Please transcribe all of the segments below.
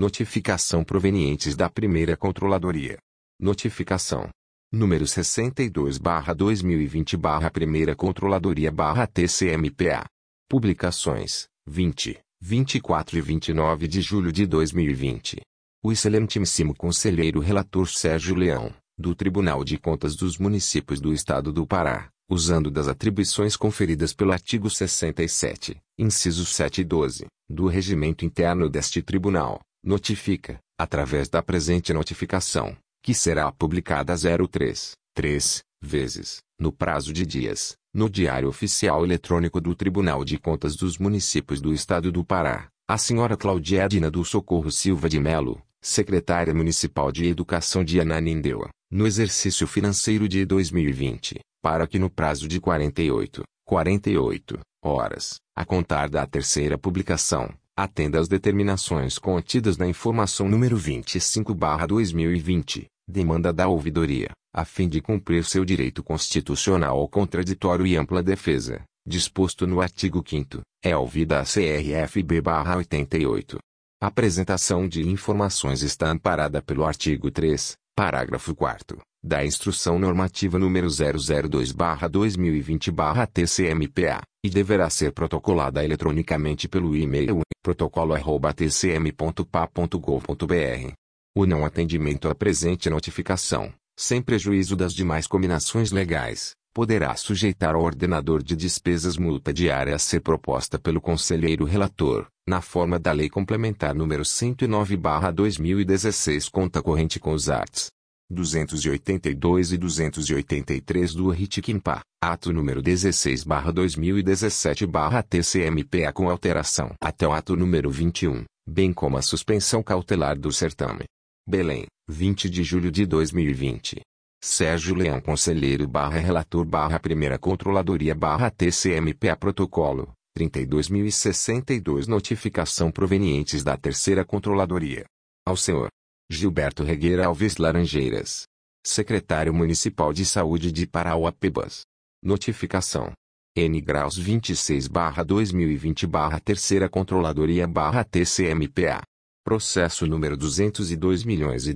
Notificação provenientes da primeira controladoria. Notificação. Número 62-2020 Primeira Controladoria TCMPA. Publicações, 20, 24 e 29 de julho de 2020. O excelentíssimo conselheiro relator Sérgio Leão, do Tribunal de Contas dos Municípios do Estado do Pará, usando das atribuições conferidas pelo artigo 67, incisos 7 e 12, do regimento interno deste tribunal, notifica, através da presente notificação, que será publicada 03, 3, vezes, no prazo de dias, no Diário Oficial Eletrônico do Tribunal de Contas dos Municípios do Estado do Pará, a senhora Claudia Edna do Socorro Silva de Melo, secretária municipal de Educação de Ananindeua, no exercício financeiro de 2020, para que no prazo de 48, 48 horas, a contar da terceira publicação, atenda às determinações contidas na informação número 25/2020, demanda da ouvidoria, a fim de cumprir seu direito constitucional ao contraditório e ampla defesa, disposto no artigo 5 é ouvida a CRFB/88. A apresentação de informações está amparada pelo artigo 3, parágrafo 4 da Instrução Normativa número 002/2020/TCMPA, e deverá ser protocolada eletronicamente pelo e-mail protocolo@tcm.pa.gov.br. O não atendimento à presente notificação, sem prejuízo das demais combinações legais, poderá sujeitar ao ordenador de despesas multa diária a ser proposta pelo conselheiro relator, na forma da Lei Complementar número 109/2016, conta corrente com os arts. 282 e 283 do RIT-QIMPA, ato número 16/2017/TCMPA com alteração até o ato número 21, bem como a suspensão cautelar do certame. Belém, 20 de julho de 2020. Sérgio Leão Conselheiro barra Relator barra Primeira Controladoria barra TCMPA Protocolo, 32.062 Notificação provenientes da Terceira Controladoria. Ao Senhor Gilberto Regueira Alves Laranjeiras. Secretário Municipal de Saúde de Parauapebas. Notificação. N graus 26 2020 Terceira Controladoria TCMPA. Processo número 202 milhões e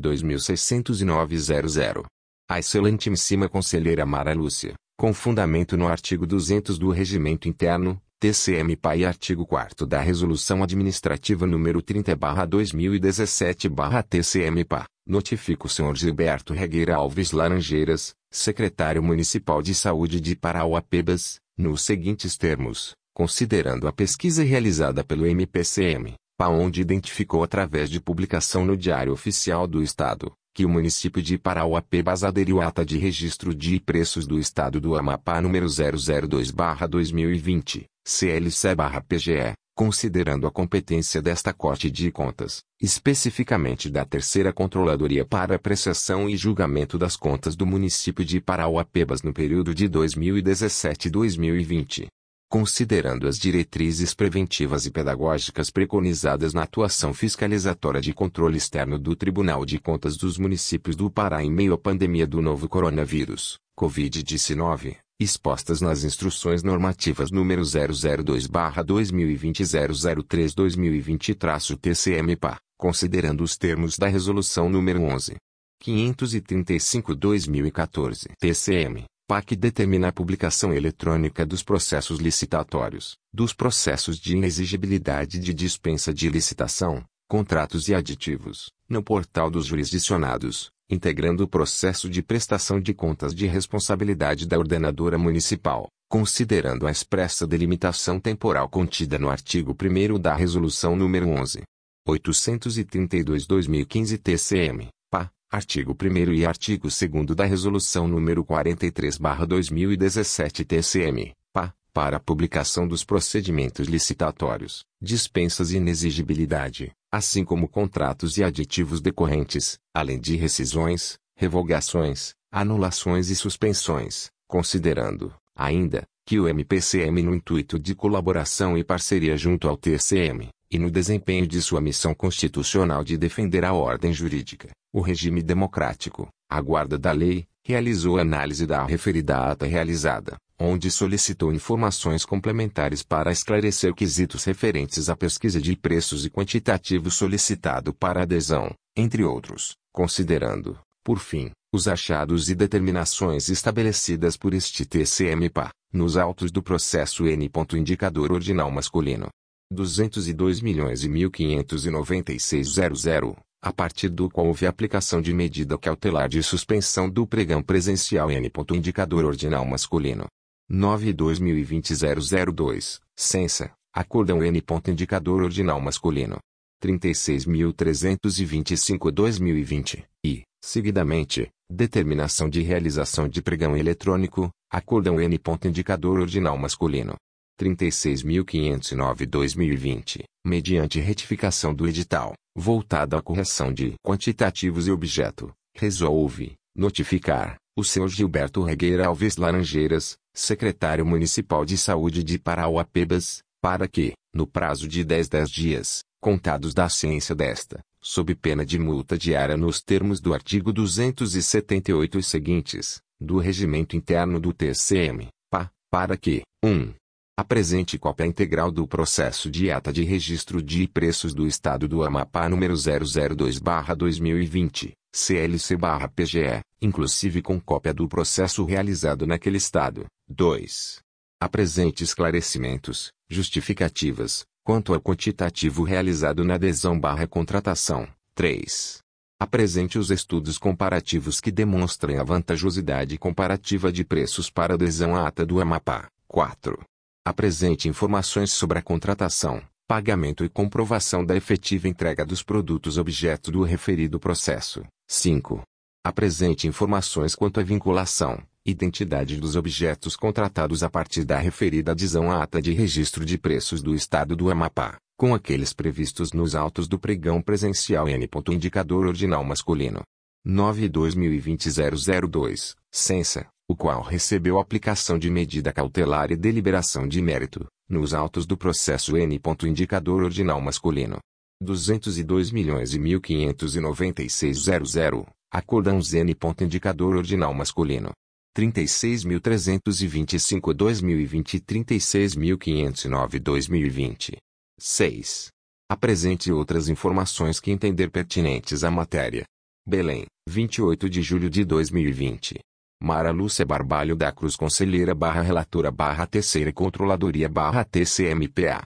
A excelentíssima conselheira Mara Lúcia, com fundamento no artigo 200 do Regimento Interno, TCM-PA e artigo 4 da Resolução Administrativa número 30/2017/TCM-PA, notifica o Sr. Gilberto Regueira Alves Laranjeiras, secretário municipal de Saúde de Parauapebas, nos seguintes termos, considerando a pesquisa realizada pelo MPCM, PA onde identificou através de publicação no Diário Oficial do Estado, que o município de Parauapebas aderiu à ata de registro de preços do Estado do Amapá número 002/2020, CLC/PGE, considerando a competência desta Corte de Contas, especificamente da Terceira Controladoria para apreciação e julgamento das contas do município de Parauapebas no período de 2017-2020. Considerando as diretrizes preventivas e pedagógicas preconizadas na atuação fiscalizatória de controle externo do Tribunal de Contas dos Municípios do Pará em meio à pandemia do novo coronavírus, Covid-19, expostas nas instruções normativas número 002/2020-003-2020-TCM-PA, considerando os termos da resolução número 11. 535/2014 TCM, PA que determina a publicação eletrônica dos processos licitatórios, dos processos de inexigibilidade de dispensa de licitação, contratos e aditivos, no portal dos jurisdicionados, integrando o processo de prestação de contas de responsabilidade da ordenadora municipal, considerando a expressa delimitação temporal contida no artigo 1 da Resolução nº 11. 832-2015 TCM, PA, artigo 1 e artigo 2 da Resolução nº 43-2017 TCM, PA, para a publicação dos procedimentos licitatórios, dispensas e inexigibilidade, assim como contratos e aditivos decorrentes, além de rescisões, revogações, anulações e suspensões, considerando, ainda, que o MPCM no intuito de colaboração e parceria junto ao TCM, e no desempenho de sua missão constitucional de defender a ordem jurídica, o regime democrático, a guarda da lei, realizou análise da referida ata realizada, onde solicitou informações complementares para esclarecer quesitos referentes à pesquisa de preços e quantitativo solicitado para adesão, entre outros, considerando, por fim, os achados e determinações estabelecidas por este TCM-PA, nos autos do processo N. Indicador ordinal masculino. 202 milhões e 1.596.00, a partir do qual houve aplicação de medida cautelar de suspensão do pregão presencial N. Indicador ordinal masculino. 9-2020-002, Censa, Acordão N. Indicador ordinal masculino. 36.325-2020, e, seguidamente, Determinação de realização de pregão eletrônico, Acordão N. Indicador ordinal masculino. 36.509-2020, mediante retificação do edital, voltada à correção de quantitativos e objeto, resolve notificar o senhor Gilberto Regueira Alves Laranjeiras, secretário municipal de saúde de Parauapebas, para que, no prazo de 10 10 dias, contados da ciência desta, sob pena de multa diária nos termos do artigo 278 e seguintes, do Regimento Interno do TCM, PA, para que, 1. Apresente cópia integral do processo de ata de registro de preços do Estado do Amapá número 002-2020, CLC-PGE, inclusive com cópia do processo realizado naquele Estado. 2. Apresente esclarecimentos, justificativas, quanto ao quantitativo realizado na adesão/contratação. 3. Apresente os estudos comparativos que demonstrem a vantajosidade comparativa de preços para adesão à ata do Amapá. 4. Apresente informações sobre a contratação, pagamento e comprovação da efetiva entrega dos produtos objeto do referido processo. 5. Apresente informações quanto à vinculação, identidade dos objetos contratados a partir da referida adesão à ata de registro de preços do Estado do Amapá, com aqueles previstos nos autos do pregão presencial N. Indicador ordinal masculino. 9-2020-002, Censa, o qual recebeu aplicação de medida cautelar e deliberação de mérito, nos autos do processo N. Indicador ordinal masculino. 202 milhões e 1.596.00, Acordão N. Indicador ordinal masculino. 36.325 2020 e 36.509 2020. 6. Apresente outras informações que entender pertinentes à matéria. Belém, 28 de julho de 2020. Mara Lúcia Barbalho da Cruz Conselheira barra Relatora barra Terceira Controladoria barra TCMPA.